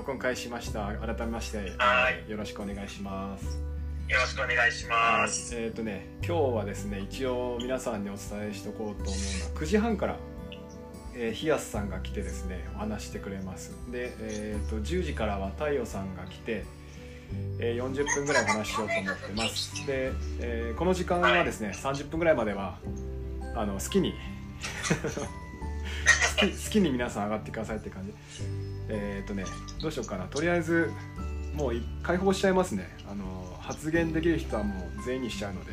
録音開始しました。改めまして、はい。よろしくお願いします。よろしくお願いします。えっ、とね今日はですね一応皆さんにお伝えしておこうと思うのは9時半から、えー、ヒヤスさんが来てですねお話してくれます。で、えー、と10時からは太陽さんが来て、えー40分ぐらいお話ししようと思ってます。で、えーこの時間はですね30分ぐらいまではあの好きに 好き好きに皆さん上がってくださいって感じえっ、とねどうしようかな。とりあえずもうい開放しちゃいますね。あの発言できる人はもう全員にしちゃうので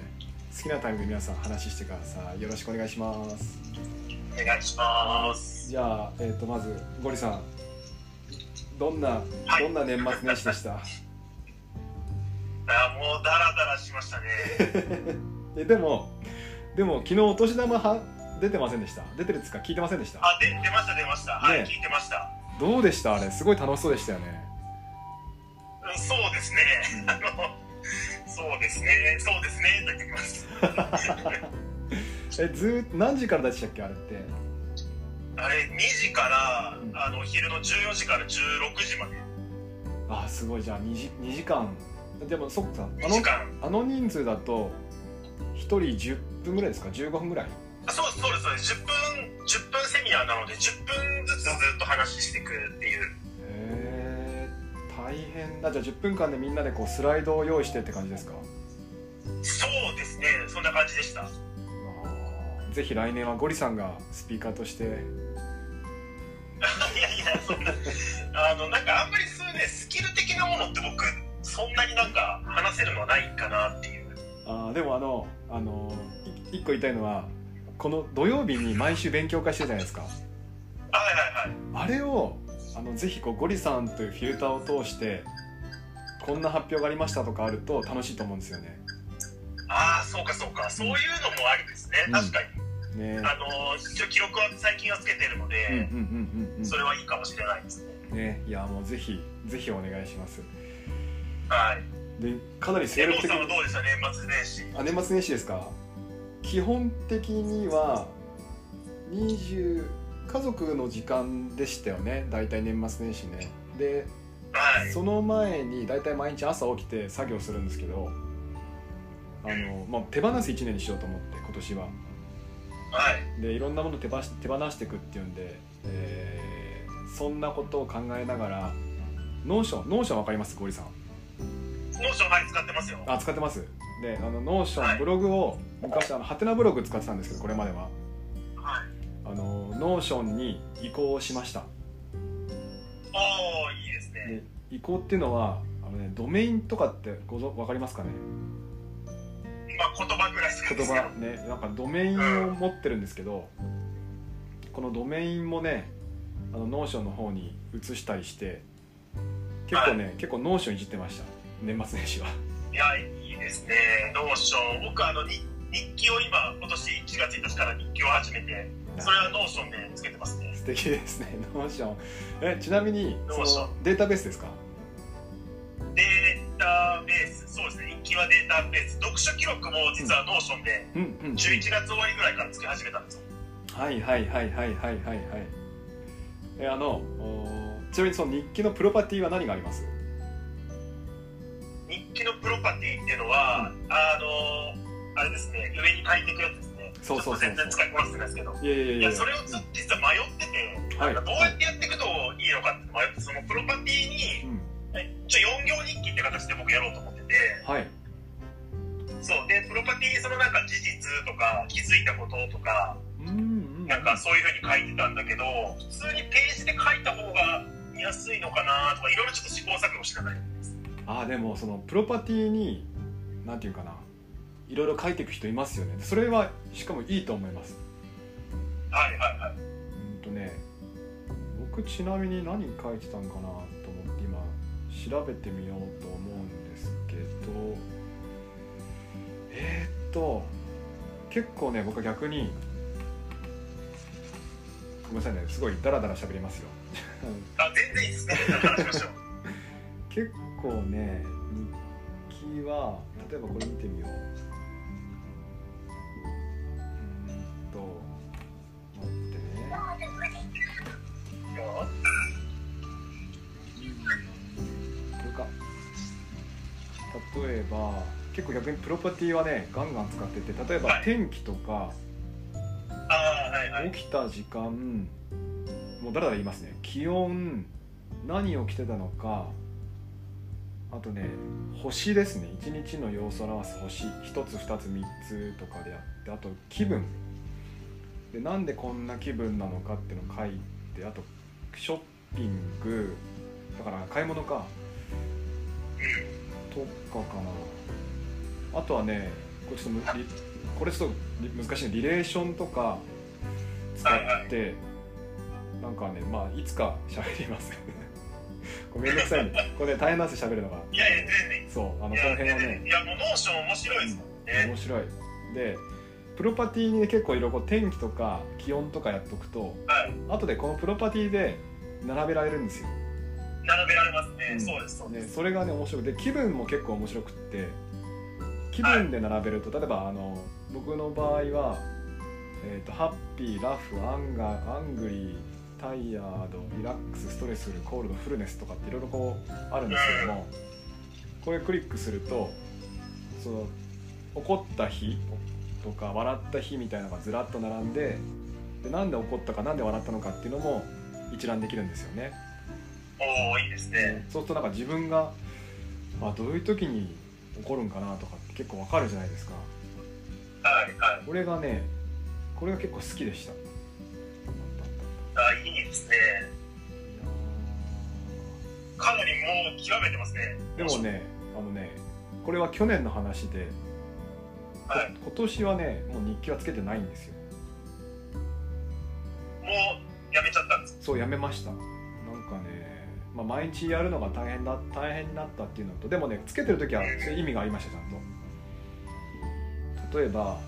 好きなタイミングで皆さん話してください。よろしくお願いします。お願いします。じゃあ、えー、とまずゴリさん。どんなはい。どんな年末年始でした？あもうダラダラしましたね。えでもでも昨日お年玉は出てませんでした？出てるっつうか聞いてませんでした？あ、で出ました出ました。はい、ね聞いてました。どうでした？あれすごい楽しそうでしたよねうん、そうですね。あの、そうですね。そうですね。と言ってきます。えず何時からでしたっけあれって？あれ、2時からう、んあの、昼の14時から16時まで。あすごいじゃあ 2, 時2時間でもそっかあ2の。あの人数だと1人10分ぐらいですか？15分ぐらい？あそうです、そうです、そうです。10分、10分セミナーなので、10分ずつずっと話していくっていう。へえ大変だじゃあ10分間でみんなでこうスライドを用意してって感じですか？そうですね。そんな感じでした。ぜひ来年はゴリさんがスピーカーとしていやいやそんなあのなんかあんまりそういうねスキル的なものって僕そんなになんか話せるのはないかなっていうあーでもあのあのい一個言いたいのはこの土曜日に毎週勉強会してるじゃないですか。はいはいはい。あれをあのぜひこうゴリさんというフィルターを通してこんな発表がありましたとかあると楽しいと思うんですよね。ああそうかそうか。そういうのもありですね、うん。確かに。ね。あの一応記録は最近はつけてるので、それはいいかもしれないですね。うんね。いやもうぜひぜひお願いします。はい。でかなり精力的さんはどうでした？年末年始。あ年末年始ですか？基本的には20家族の時間でしたよね。大体年末年始ね。ではい。その前に大体毎日朝起きて作業するんですけどあの、まあ、手放す1年にしようと思って今年は。はい。でいろんなもの手放し手放していくっていうんで、えーそんなことを考えながら Notion Notion わかります？ゴリさん。 Notion はい使ってますよ。あ使ってます？であの Notion、はい。ブログを昔あのハテナブログ使ってたんですけどこれまでは。はい。あの Notion に移行しました。おおいいですね。で移行っていうのはあの、ね、ドメインとかってごぞわかりますかね？まあ言葉ぐらいしか言葉ねなんかドメインを持ってるんですけどこのドメインもねあの Notion の方に移したりして結構ね、結構 Notion いじってました。年末年始は。いや、ですね。ノーション。僕、あの、日日記を今、今年1月1日から日記を始めて、それは Notion でつけてますね。素敵ですね Notion えちなみにそ Notion のデータベースですか？データベース、そうですね。日記はデータベース。読書記録も実は Notion で、うんうん11月終わりぐらいからつけ始めたんですよ。はいはいはいはいはいはいはいえあのおちなみにその日記のプロパティは何があります？日記のプロパティっていうのは、あの、あれですね、上に書いていくやつですね。そうそう全然使いこなせてないですけど。いやいやそれを実は迷ってて、どうやってやっていくといいのかって迷って、そのプロパティに、うん。ちょ4行日記って形で僕やろうと思ってて、はい。そう。でプロパティにそのなんか事実とか気づいたこととかうんうんなんかそういうふうに書いてたんだけど普通にページで書いた方が見やすいのかなとかいろいろちょっと試行錯誤しながらやってますあでもそのプロパティになんていうかな。いろいろ書いていく人いますよね。それはしかもいいと思います。はいはいはい。うんとね僕ちなみに何書いてたんかなと思って今調べてみようと思うんですけど。えー、っと結構ね僕は逆にごめんなさいねすごいダラダラ喋りますよ。あ全然いいです。ね話しましょう結構ね日記は例えばこれ見てみよう。うんと待って。ねこれか例えば結構逆にプロパティはねガンガン使ってて例えば天気とか、起きた時間もうだらだら言いますね。気温何を着てたのかあとね星ですね。一日の様子を表す星。1つ2つ3つとかでやってあと気分。でなんでこんな気分なのかっていうのを書いてあとショッピング。だから買い物か。とかかな。あとはねこれちょっとこれちょっと難しいね。リレーションとか使って、なんかねまあいつか喋ります。ごめんなさいね。これね大変なんですよ喋るのが。いやいや全然。そうあのこの辺はね。いやもう Notion 面白いですもんね、面白い。でプロパティにね結構いろいろこう天気とか気温とかやっとくとはい。後でこのプロパティで並べられるんですよ。並べられますね、うん。そうですそうです、ね、それがね面白くて気分も結構面白くって気分で並べると、例えばあの僕の場合は、えーと「Happy」「Laugh」「Anger」「Angry」「Tired」「Relax」「Stressful」「Cold」「Fullness」とかっていろいろこうあるんですけどもこれクリックするとその怒った日とか笑った日みたいなのがずらっと並んででなんで怒ったかなんで笑ったのかっていうのも一覧できるんですよね。おおいいですね、そうするとなんか自分があどういう時に起こるんかなとかって結構わかるじゃないですか。はいはい。これがねこれが結構好きでしたいあいいですねかなりもう極めてますね。でもねあのねこれは去年の話で、こはい。今年はねもう日記はつけてないんですよ。もうやめちゃったんです。そうやめました。なんかね、まあ、毎日やるのが大変だ大変になったっていうのとでもねつけてる時はそういう意味がありましたちゃんと。例えば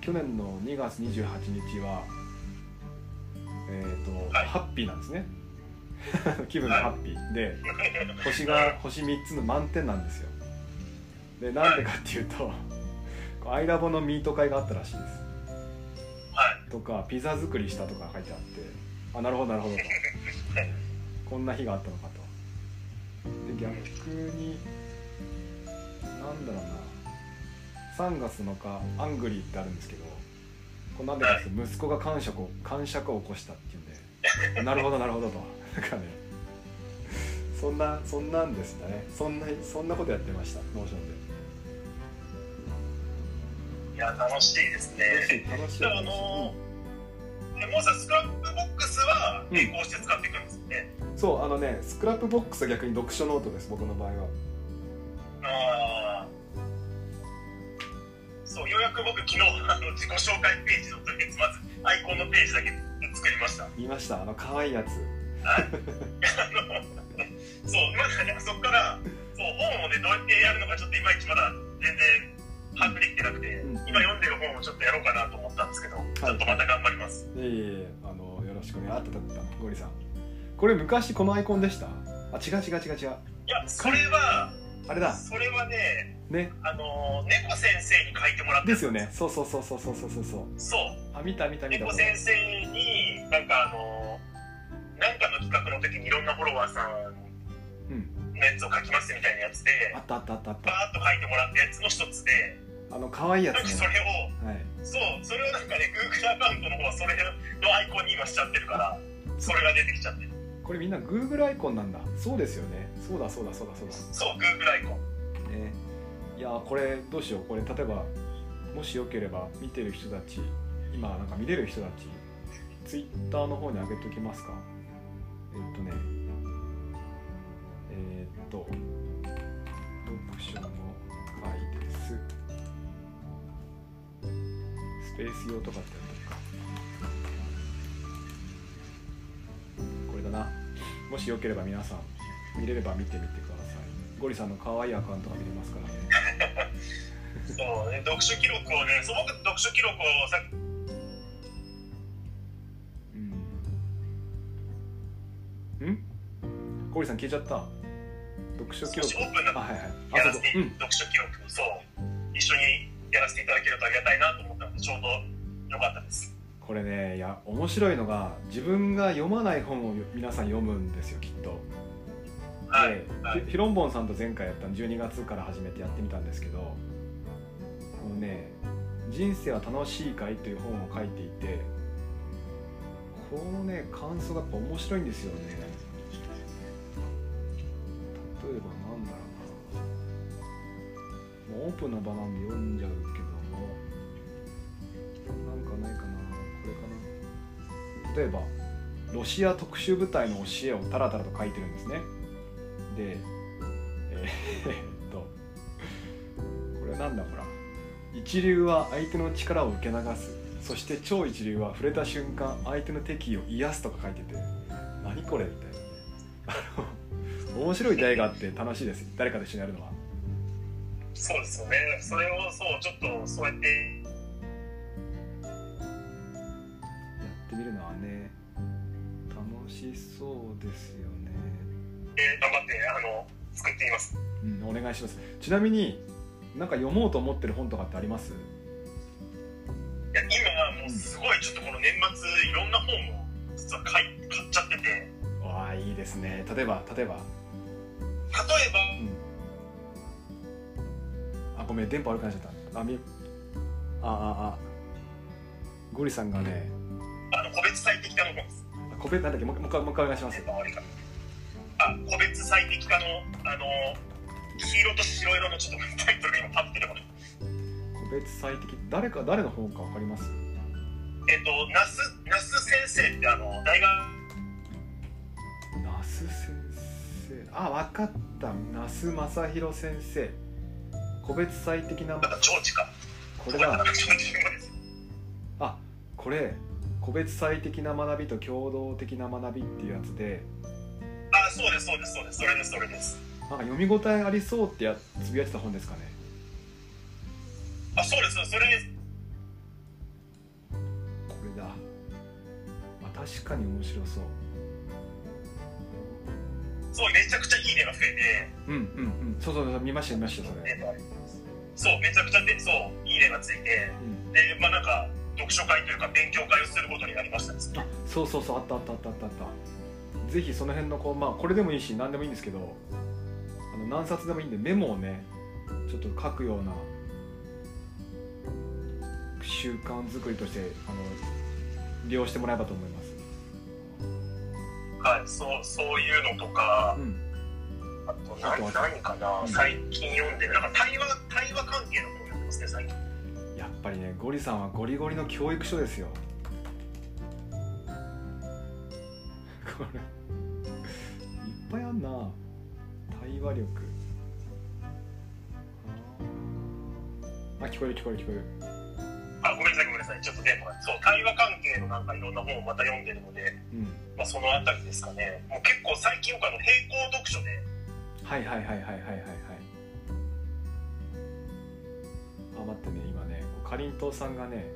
去年の2月28日はえっ、と、はい。ハッピーなんですね。気分がハッピー。で星が星3つの満点なんですよ。でなんでかっていうとアイラボのミート会があったらしいです。はい。とかピザ作りしたとか書いてあってあなるほどなるほどと。こんな日があったのかと。で逆になんだろうな。3月7日アングリーってあるんですけどこれなんでかって息子が癇癪を癇癪を起こしたっていうんで。なるほどなるほどと。なんかね。そんなそんなんですね。そんなそんなことやってました。 Notion で。いや楽しいですね。楽しい楽しい。あのえもうさスクラップボックスはうん。並行して使っていくんですよね、そうあのね Scrapbox は逆に読書ノートです僕の場合はようやく僕昨日あの自己紹介ページのとりあえずまずアイコンのページだけ作りました。言いました。あの可愛いやつ。あのそうまだねそこからそう本をねどうやってやるのかちょっといまいちまだ全然把握できてなくて、うん。今読んでる本をちょっとやろうかなと思ったんですけど、ちょっとまた頑張ります。いえいえあのよろしくね。あったあったあったゴリさん。これ昔このアイコンでした？あ違う違う違う違う。いやそれはあれだ。それはねね。あの猫先生に書いてもらってですよ。ね。そうそうそうそうそうそうそうそう。あ見た見た見た。猫先生になんかあのなんかの企画の時にいろんなフォロワーさんうん。のやつを書きますみたいなやつであったあったあったあった。バーッと書いてもらったやつの一つであの可愛いやつね。それをはい。そうそれをなんかね Google アカウントの方はそれのアイコンに今しちゃってるからそれが出てきちゃってるこれみんな Google アイコンなんだ。そうですよね。そうだそうだそうだそうだ。そう Google アイコン。ね。いやーこれどうしよう。これ例えばもしよければ見てる人たち今なんか見れる人たちツイッターの方に上げておきますか。えっとね。えーっと読書の回です。スペース用とかってな。もしよければ皆さん見れれば見てみてください。ゴリさんの可愛いアカウントが見れますからね。そうね。読書記録をねそう僕読書記録をさうん。ん？ゴリさん消えちゃった。読書記録。オープンなあはいはい。やあそうそう。うん。らせて読書記録そう。一緒にやらせていただけるとありがたいなと思ったのでちょうどよかったですこれねいや面白いのが自分が読まない本を皆さん読むんですよきっと。はいひろんぼんさんと前回やったの12月から始めてやってみたんですけどこのね「人生は楽しいかい?」という本を書いていてこのね感想がやっぱ面白いんですよね。例えばなんだろうな。もうオープンな場なんで読んじゃうけど例えばロシア特殊部隊の教えをタラタラと書いてるんですね。でえー っとこれなんだほら。一流は相手の力を受け流す。そして超一流は触れた瞬間相手の敵意を癒すとか書いてて。何これみたいな。ねあの面白い出会いがあって楽しいです。誰かと一緒にやるのは。そうですよね。それをそうちょっとそうやってですよね。えー頑張ってあの作ってみます。うんお願いします。ちなみになんか読もうと思ってる本とかってあります？いや今もうすごいちょっとこの年末いろんな本を実は買い買っちゃってて、例えわあいいですね。例えば例えば。ばあごめん電波悪くなっちゃった。あみあああゴリさんがねあの個別最適化の本です。あ個別なんだっけ？もう一回もう一回お願いします。あ個別最適化のあの黄色と白色のちょっとタイトルが今パッて出てこ。個別最適誰か誰の本かわかります？えっ、と那須那須先生ってあの大学。那須先生。あわかった。那須正弘先生。個別最適な長知か。これだ。あこれ個別最適な学びと共同的な学びっていうやつであそうですそうですそうです。それですそれです。なんか読み応えありそうってやつぶやいてた本ですかね？あそうです。それです。これだ。あ確かに面白そう。そうめちゃくちゃいいねが増えて。うんうんうん。そうそうそう見ました見ましたそれ、そうめちゃくちゃでそういいねがついて。うん、でまあなんか読書会というか勉強会をすることになりました。ねあそうそうそうあったあったあったあったあった。ぜひその辺のこうまあこれでもいいし何でもいいんですけどあの何冊でもいいんでメモをねちょっと書くような習慣作りとしてあの利用してもらえばと思います。はいそうそういうのとかうん。あと何何かな、うん。最近読んでるなんか対話対話関係の本読んでますね最近ぱりねゴリさんはゴリゴリの教育書ですよ。これ。いっぱいあんな。対話力。あ聞こえる聞こえる聞こえる。あごめんなさいごめんなさい。ちょっと電波がそう対話関係のなんかいろんな本をまた読んでるので、うん。まあ、そのあたりですかね。もう結構最近よくあの並行読書ではいはいはいはいはいはいはい。あ待ってね今。ねかりんとうさんがね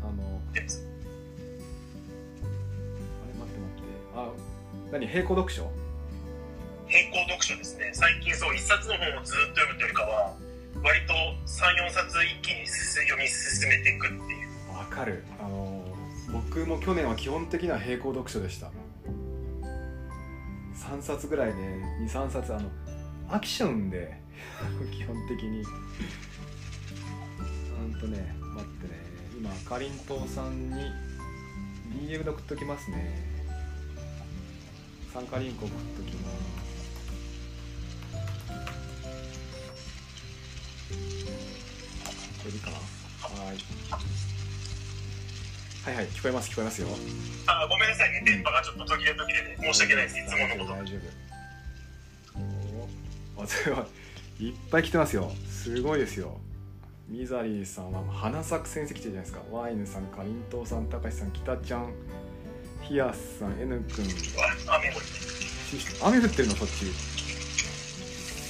あのであれ待って待って。あ何並行読書？並行読書ですね。最近そう一冊の本をずっと読むというよりかは割と34冊一気に読み進めていくっていう。わかる。あの僕も去年は基本的には並行読書でした。3冊ぐらいね23冊あの飽きちゃうんで 基本的に。うんとね待ってね。今かりんとうさんに DM で送っときますね。参加リンク送っときます。これでいいかなはい。はいはい聞こえます聞こえますよ。あごめんなさいね。電波がちょっと途切れ途切れで申し訳ないです。いつものこと。大丈夫。おー。あすごい。いっぱい来てますよ。すごいですよミザリーさんは花咲く戦績じゃないですかワインさんかりんとうさんたかしさんきたちゃんヒヤスさん N くんあ雨降ってるのそっち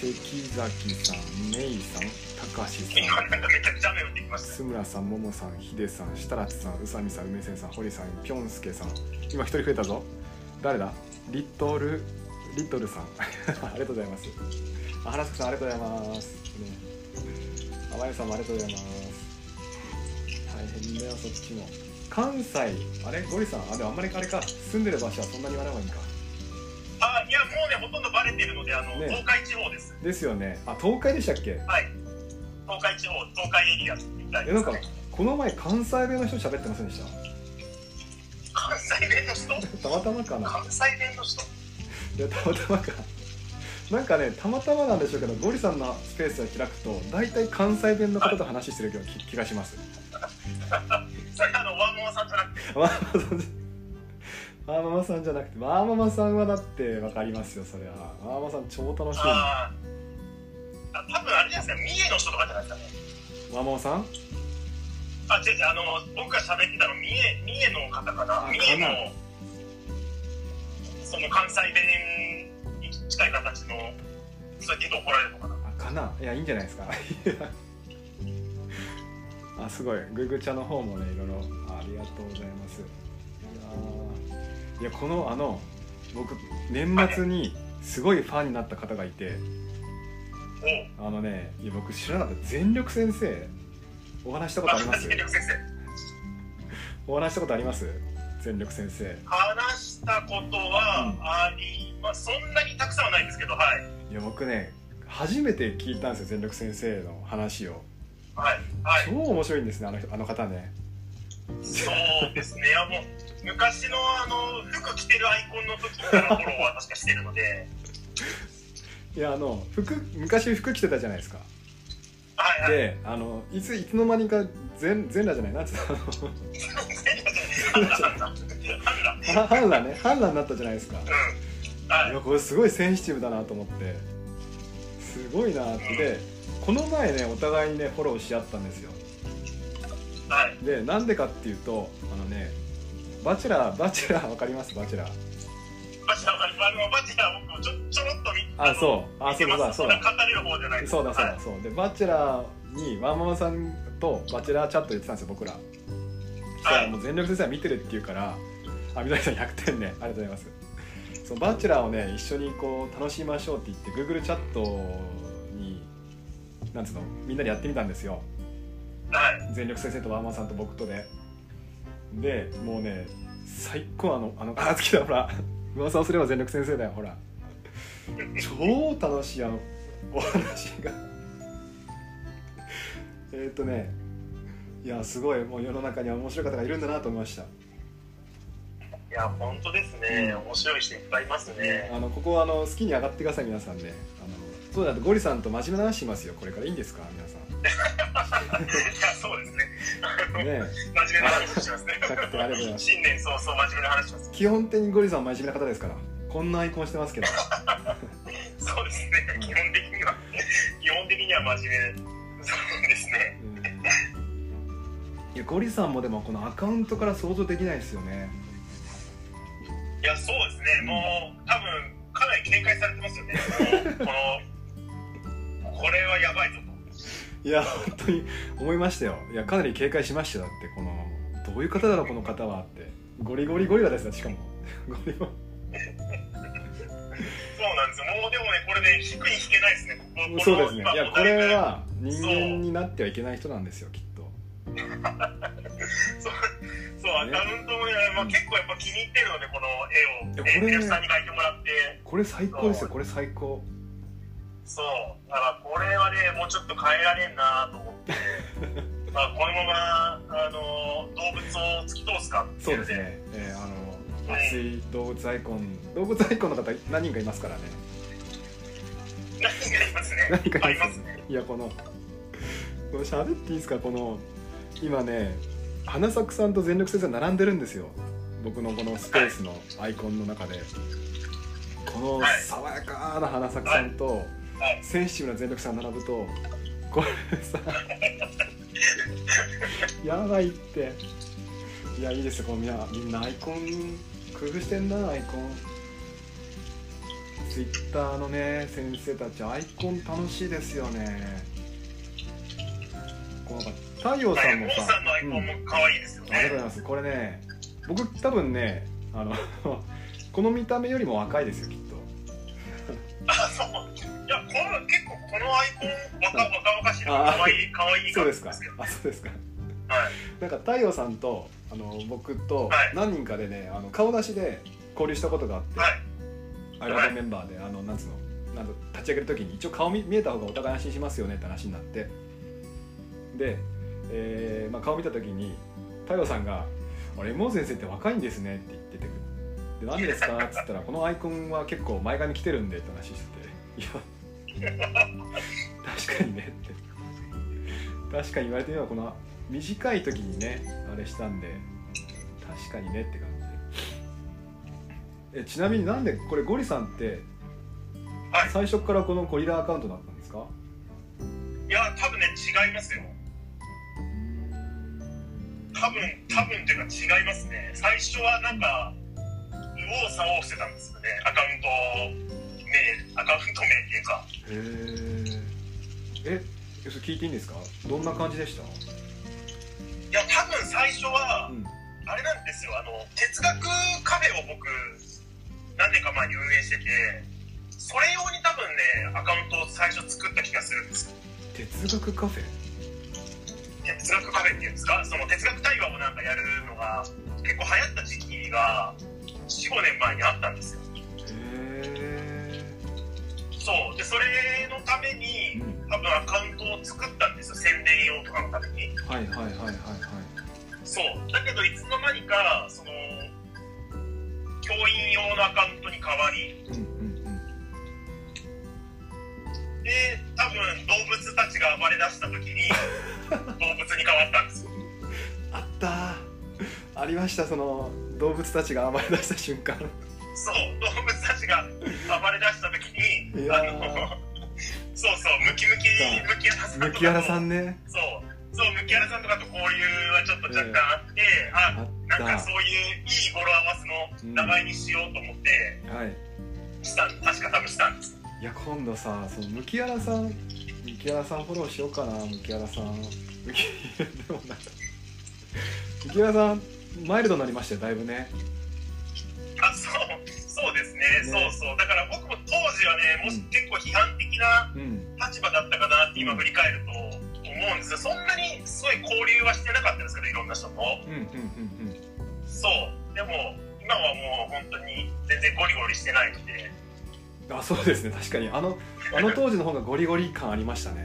関崎さんメイさんたかしさん今なんかめちゃくちゃ雨降ってきました須村さん、ももさん、ひでさん、設楽さん、宇佐美さん、梅仙さん、堀さん、ぴょんすけさん。今一人増えたぞ。誰だ？リトル、リトルさん。ありがとうございます。あ、原宿さん、ありがとうございます。ね。あまゆさんもありがとうございます。大変だよ、そっちも。関西、あれゴリさん、あ、でもあんまりあれか。住んでる場所はそんなに言わない方がいいか？あいやもうねほとんどバレてるのであの、ね。東海地方です。ですよね。あ東海でしたっけ？はい。東海地方東海エリアみたいえなんかですねこの前関西弁の人喋ってませんでし関西弁の人？た たまたまかな。関西弁の人。いやたまたまかなんかねたまたまなんでしょうけどゴリさんのスペースを開くと大体関西弁の方と話してる気が気がします。それあのワンモアさんじゃなくて。ワーママさんじゃワーママさんじゃなくてワーママさんはだって分かりますよそれは。ワーママさん超楽しい。あ多分あれじゃないですか三重の人とかじゃないですかね。ワーママさん？あ違う違うあの僕が喋ってたの三重三重の方かな。あ三重のその関西弁に近い形のそうやって怒られるのかな。あかな？いやいいんじゃないですか。あすごい。グーグー茶の方もねいろいろ。あありがとうございます。いやこのあの僕年末にすごいファンになった方がいて。おあのねいや僕知らなかった。全力先生お話したことあります？全力先生。お話したことあります？全力先生。話したことはあそんなにたくさんはないんですけどはい。いや僕ね初めて聞いたんですよ全力先生の話を。はいはい。超面白いんですねあの人あの方ね。そうですね。いやもう昔のあの服着てるアイコンの時からフォローは確かしてるので。いやあの服昔服着てたじゃないですか。はいはい。であのいついつの間にか全全裸じゃないなんつうのあの。ハンラねハンラになったじゃないですか。うんはい。いやこれすごいセンシティブだなと思って。すごいなって。でこの前ねお互いにねフォローし合ったんですよ。はい。でなんでかっていうとあのねバチェラーバチェラーわかります？バチェラー。バチェラーわかりますバチェラー僕ちょちょろっと見あそう。あそうだそう。だそうだそうだ、はい。そう。でバチェラーにワンママさんとバチェラーチャットやってたんですよ僕ら。そしたらもう全力先生は見てるって言うから。あみどりさん100点ね。ありがとうございますそうバチェラーをね一緒にこう楽しみましょうって言って Google チャットになんつうのみんなでやってみたんですよ。はい。全力先生とワンママさんと僕とで。でもうね最高あのあのあ好きだほら噂をすれば全力先生だよほら。超楽しいあのお話が。えーっとねいやすごいもう世の中には面白い方がいるんだなと思いましたいや本当ですね、面白い人いっぱいいますね。あのここはあの好きに上がってください皆さんね。あのそうだとゴリさんと真面目な話しますよこれから。いいんですか皆さ いやそうですね。んね。真面目な話しますね。100点ありがとうございます。新年早々真面目な話します基本的にゴリさんは真面目な方ですから。こんなアイコンしてますけど。そうですね。基本的には基本的には真面目そうですね。いやゴリさんもでもこのアカウントから想像できないですよねいやそうですね。もう多分かなり警戒されてますよね。このこれはやばいぞと。いや本当に思いましたよ。いやかなり警戒しましたよだってこのどういう方だろうこの方はって。ゴリゴリゴリラですよしかも。ゴリゴそうなんですよ。もうでもねこれね引くに引けないですね。ここリそうですね。いやこれは人間になってはいけない人なんですよきっと。そうそうアね。カウントもね、まあ、結構やっぱ気に入ってるのでこの絵をいやこれさんに描いてもらって。これ最高ですよこれ最高。そう。だからこれはねもうちょっと変えられんなと思って。まあこのままあの動物を突き通すか？ってそうですね、えーあの熱い動物アイコン動物アイコンの方何人かいますからね。何がいますね。何かあいますね。いやこのこの喋っていいですか？この今ね花咲さんと全力先生並んでるんですよ。僕のこのスペースのアイコンの中で。このはい。爽やかな花咲さんとはい。センシティブな全力さん並ぶとこれさ やばいって。いやいいですよ。このみんなみんなアイコン工夫してんなアイコン。ツイッターのね先生たちアイコン楽しいですよね太陽さんもささんのアイコンも可愛いですよありがとうございね、ます。これね僕多分ねあの この見た目よりも若いですよきっと。あそう。いやこの結構このアイコン若若々しいのあ可愛い可愛いそうですか。あそうですか。はい。なんか太陽さんとあの僕とはい何人かでねあの顔出しで交流したことがあって、はい。アイラブメンバーであのなんつうのなんと立ち上げる時に一応顔見見えた方がお互い安心しますよねって話になって。で、えーまあ、顔見た時に太陽さんが「あれ MO 先生って若いんですね」って言っててで何でですか?」っつったら「このアイコンは結構前髪来てるんで」って話してて「いや 確かにね」って。確かに言われてみればこの短い時にねあれしたんで確かにねって感じ。でえちなみになんでこれゴリさんってはい。最初からこのゴリラアカウントだったんですか？いや多分ね違いますよ多分多分っていうか違いますね。最初はなんか右往左往してたんですよね。アカウント名アカウント名っていうか。へええそれ聞いていいんですか？どんな感じでした？いや多分最初はうん。あれなんですよ。あの哲学カフェを僕何年か前に運営しててそれ用に多分ねアカウントを最初作った気がするんです。よ哲学カフェ？哲学カフェっていうんですか？その哲学対話をなんかやるのが結構流行った時期が45年前にあったんですよ。へえそう。でそれのためにうん。多分アカウントを作ったんですよ。宣伝用とかのために。はいはいはいはいはい。そう。だけどいつの間にかその教員用のアカウントに変わり。うんうんうん。で多分動物たちが暴れ出した時に動 物に変わったんですよ。あった。ーありました。その動物たちが暴れ出した瞬間。そう動物たちが暴れ出した時にあー。のそうそうムキムキムキヤラさんムキヤラさんね。そうそうムキヤラさんとかと交流はちょっと若干あって、ああった。なんかそういういい語呂合わせの名前にしようと思ってはい。した、確か多分したんです。いや今度さそのムキヤラさんムキさんフォローしようかなムキさん。でもなんかムキヤラさんマイルドになりましたよだいぶね。あそうそうですね。ね。そうそう。だから僕も当時はねもしうん結構批判的なうん。立場だったかなって今振り返ると思うんですよ。そんなにすごい交流はしてなかったですけどいろんな人と。うんうんうんそう。でも今はもう本当に全然ゴリゴリしてないので。うんあそうですね。確かに。あのあの当時の方がゴリゴリ感ありましたね。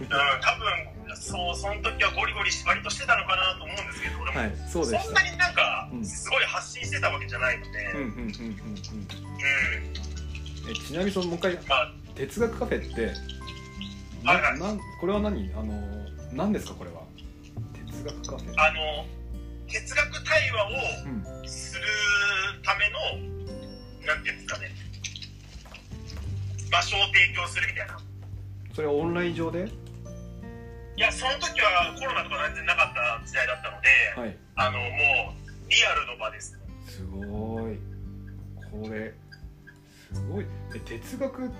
うん多分そうその時はゴリゴリ割としてたのかなと思うんですけど俺も、はいそうでそんなになんかうん。すごい発信してたわけじゃないので、うんうんうんうんうん。うん。えちなみにそのもう一回まあ哲学カフェってはいはい。ななんこれは何？あの何ですかこれは？哲学カフェ。あの哲学対話をうん。するためのなんていうんですかね場所を提供するみたいな。それはオンライン上で？いやその時はコロナとか全然なかった時代だったので、はい。あのもうリアルの場です。すごい。これすごい。え哲学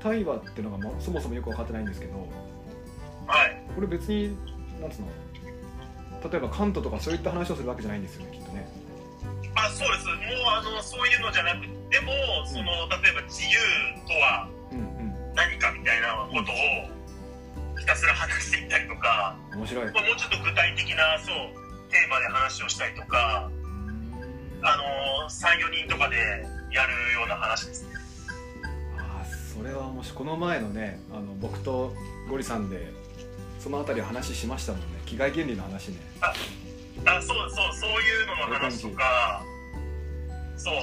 対話っていうのが、ま、そもそもよく分かってないんですけどはい。これ別になんつうの？例えばカントとかそういった話をするわけじゃないんですよねきっとね。あそうです。もうあのそういうのじゃなくてもその例えば自由とは何かみたいなことをひたすら話していったりとか、面白い。まあ、もうちょっと具体的なそうテーマで話をしたりとかあの34人とかでやるような話ですね。あーそれはもしこの前のねあの僕とゴリさんでそのあたり話しましたもんね。機械原理の話ね。あそうそうそういうのの話とかそう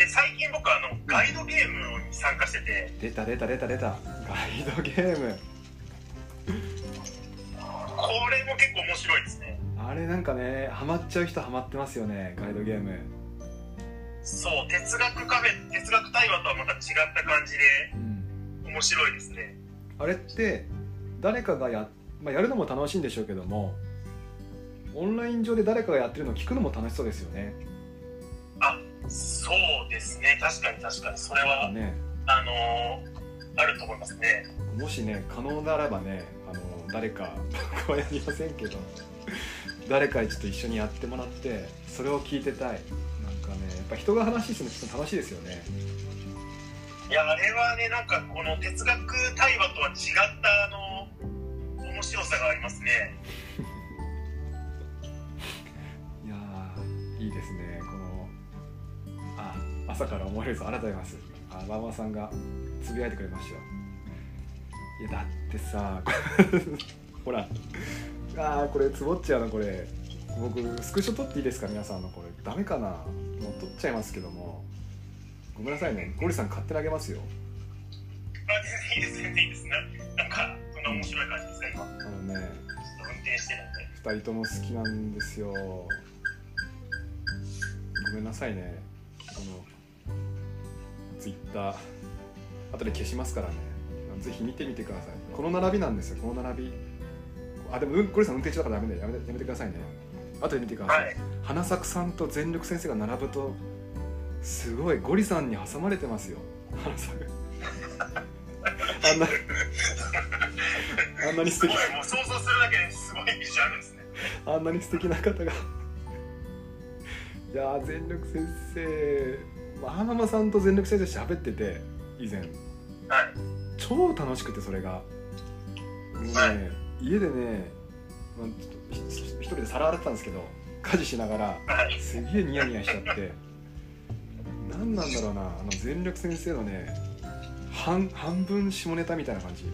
で最近僕あのガイドゲームに参加してて。出た出た出た出た。ガイドゲーム。これも結構面白いですね。あれなんかねハマっちゃう人ハマってますよねガイドゲーム。そう哲学カフェ哲学対話とはまた違った感じでうん。面白いですね。あれって誰かがや,、まあ、やるのも楽しいんでしょうけどもオンライン上で誰かがやってるのを聞くのも楽しそうですよねそうですね。確かに確かに。それはね。あのーあると思いますね。もしね可能であればねあの誰か僕はやりませんけど誰かにちょっと一緒にやってもらってそれを聞いてたい。なんかねやっぱ人が話するのちょっと楽しいですよね。いやあれはねなんかこの哲学対話とは違ったあの面白さがありますね朝から思えるぞありがとうございます。あママさんがつぶやいてくれました。よいやだってさ ほらあーこれつぼっちゃうなこれ。僕スクショ撮っていいですか皆さんのこれ。ダメかな？もう撮っちゃいますけども。ごめんなさいね。ゴリさん勝手にあげますよ。あいいです全然いいです。ななんかそんな面白い感じですねあのねと運転してるんで。2人とも好きなんですよ。ごめんなさいねツイッター後で消しますからね。ぜひ見てみてください。この並びなんですよ。この並び。あでもうんゴリさん運転中だからダメだよ。やめてやめてくださいね。後で見てください、はい。花咲さんと全力先生が並ぶとすごい。ゴリさんに挟まれてますよ。花咲。あんなあんなに素敵。もう想像するだけですごいビジュアルですね。あんなに素敵な方が。いやー全力先生まあ花間さんと全力先生喋ってて以前。はい。超楽しくてそれが。もうね、はい家でね、まあ、一人で皿洗ってたんですけど家事しながらはい。すげえニヤニヤしちゃって。何なんだろうなあの全力先生のね半半分下ネタみたいな感じ。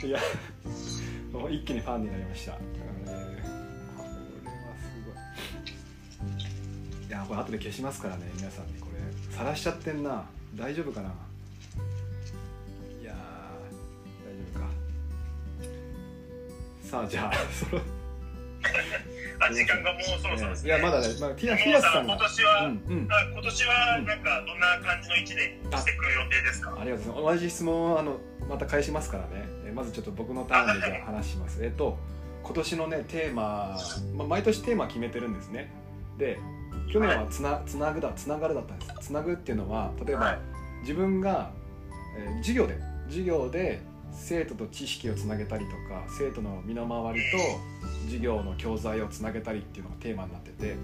いやもう一気にファンになりました、いいやこれ後で消しますからね皆さんにこれ。晒しちゃってんな。大丈夫かな。いやー大丈夫か。さあじゃあ その あ時間がもうそろそろですね。いやまだね、まあ、ティアティアスさんが。今年は、うんうん。あ今年はなんかどんな感じの一年にしてくる予定ですか？ありがとうございます。同じ質問をあのまた返しますからね。えまずちょっと僕のターンでじゃあ 話します。えっと今年のねテーマ、まあ、毎年テーマ決めてるんですね。で去年はつなつなぐだつながるだったんです。つなぐっていうのは例えば、はい。自分が、えー授業で授業で生徒と知識をつなげたりとか生徒の身の回りと授業の教材をつなげたりっていうのがテーマになってて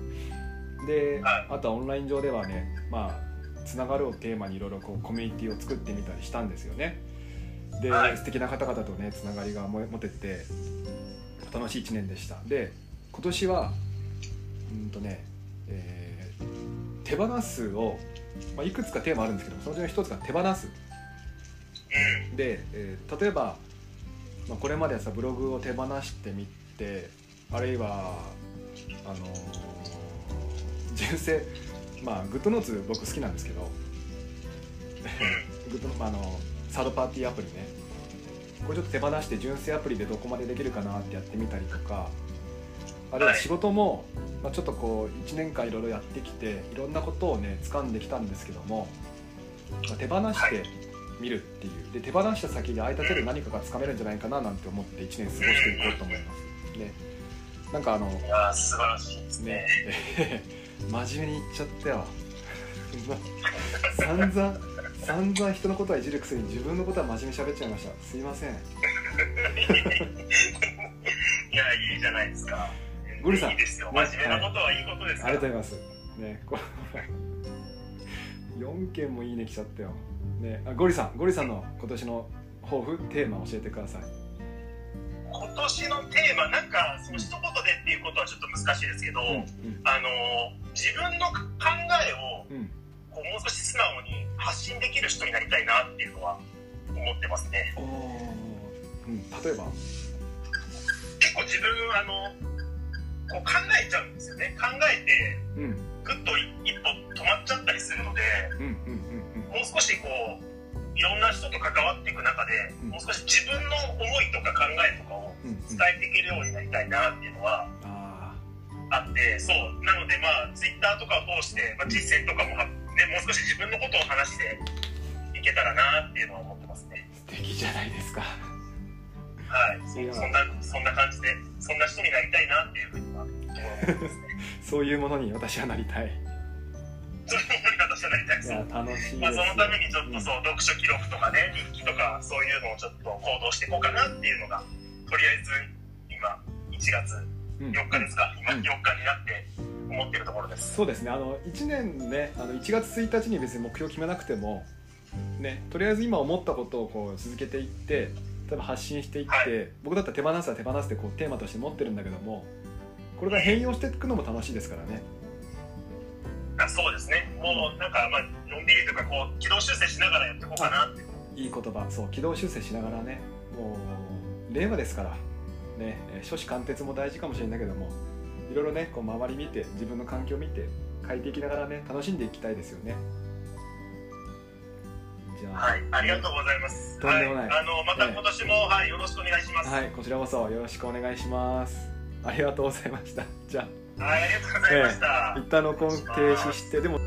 ではい。あとはオンライン上ではねまあつながるをテーマにいろいろこうコミュニティを作ってみたりしたんですよね。で、はい。素敵な方々とねつながりがも持てて楽しい1年でした。で今年はうんとね、えー手放すを、まあ、いくつかテーマあるんですけどそのうちの一つが手放す。で、えー例えば、まあ、これまでさブログを手放してみてあるいはあのー純正まあ GoodNotes 僕好きなんですけど グッドああのサードパーティーアプリね。これちょっと手放して純正アプリでどこまでできるかなってやってみたりとかあるいは仕事も、まあ、ちょっとこう1年間いろいろやってきていろんなことをね掴んできたんですけども、まあ手放して見るっていう。で手放した先で空いた手で何かがつかめるんじゃないかななんて思って1年過ごしていこうと思います。ね、なんかあのいやー素晴らしいですね。ね。真面目に言っちゃったよ 散々散々人のことはいじるくせに自分のことは真面目に喋っちゃいました。すいません。いやいいじゃないですかゴリさん。いいですよ。真面目なことはいいことですあから。りがとうございます。ねこれ4件もいいね来ちゃったよ。ねあゴリさん。ゴリさんの今年の抱負テーマ教えてください。今年のテーマなんかその一言でっていうことはちょっと難しいですけど、うんあの自分の考えをうん。うんこうもう少し素直に発信できる人になりたいなっていうのは思ってますね。うん。例えば？結構自分あのこう考えちゃうんですよね。考えてうん。ぐっと一歩止まっちゃったりするのでもう少しこういろんな人と関わっていく中で、うん。もう少し自分の思いとか考えとかを伝えていけるようになりたいなっていうのはああってそう。なのでまあツイッターとかを通して、まあ、実践とかもは、ね、もう少し自分のことを話していけたらなっていうのは思ってますね。ー素敵じゃないですかはい。そそんなそんな感じでそんな人になりたいなっていうふうには思ってますね。そういうものに私はなりたい。そういうふうに私はなりたいです。楽しいです。まあ、そのためにちょっとそう、読書記録とかね日記とかそういうのをちょっと行動していこうかなっていうのがとりあえず今1月うん。4日ですか、今うん。4日になって思ってるところです、そうですね。あの1年ねあの1月1日に別に目標決めなくてもねとりあえず今思ったことをこう続けていって例えば発信していって、はい。僕だったら手放すは手放すってこうテーマとして持ってるんだけどもこれが変容していくのも楽しいですからね。あそうですね。もうなんかまあのんびりとかこう軌道修正しながらやっていこうかなって。い。い言葉。そう軌道修正しながらね。もう令和ですから。ね。えー初子貫徹も大事かもしれないけどもいろいろねこう周り見て自分の環境見て変えていきながらね楽しんでいきたいですよねじゃあ。はいありがとうございます。とんでもない。はい、あのまた今年も、はいよろしくお願いします。はい、こちらこそよろしくお願いします。ありがとうございました。じゃあ。はい、ありがとうございました。一旦録音停止してでも